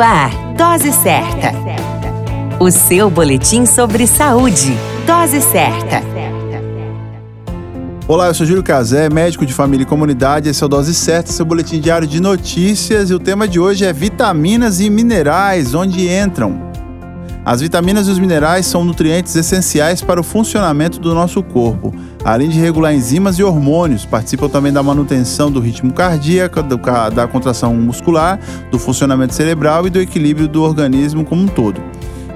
Ar, Dose Certa. O seu boletim sobre saúde. Dose Certa. Olá, eu sou Júlio Cazé, médico de família e comunidade. Esse é o Dose Certa, seu boletim diário de notícias. E o tema de hoje é vitaminas e minerais, onde entram. As vitaminas e os minerais são nutrientes essenciais para o funcionamento do nosso corpo. Além de regular enzimas e hormônios, participam também da manutenção do ritmo cardíaco, da contração muscular, do funcionamento cerebral e do equilíbrio do organismo como um todo.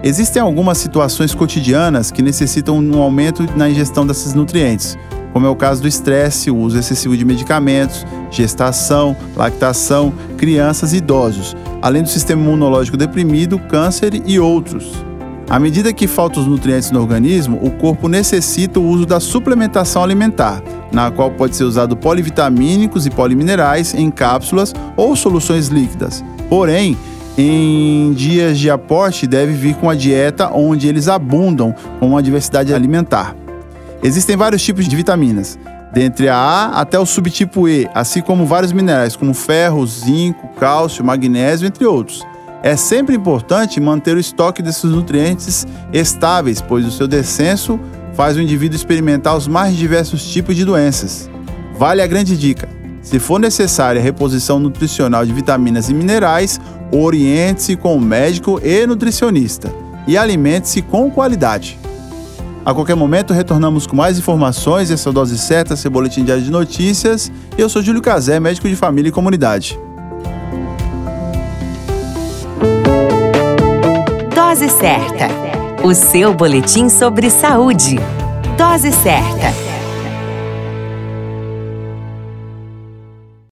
Existem algumas situações cotidianas que necessitam um aumento na ingestão desses nutrientes, como é o caso do estresse, o uso excessivo de medicamentos, gestação, lactação, crianças e idosos, além do sistema imunológico deprimido, câncer e outros. À medida que faltam os nutrientes no organismo, o corpo necessita o uso da suplementação alimentar, na qual pode ser usado polivitamínicos e poliminerais em cápsulas ou soluções líquidas. Porém, em dias de aporte deve vir com a dieta onde eles abundam com uma diversidade alimentar. Existem vários tipos de vitaminas, dentre a A até o subtipo E, assim como vários minerais como ferro, zinco, cálcio, magnésio, entre outros. É sempre importante manter o estoque desses nutrientes estáveis, pois o seu descenso faz o indivíduo experimentar os mais diversos tipos de doenças. Vale a grande dica: se for necessária a reposição nutricional de vitaminas e minerais, oriente-se com o médico e nutricionista e alimente-se com qualidade. A qualquer momento retornamos com mais informações, essa dose certa, seu boletim diário de notícias. Eu sou Júlio Cazé, médico de família e comunidade. Dose certa. O seu boletim sobre saúde. Dose certa.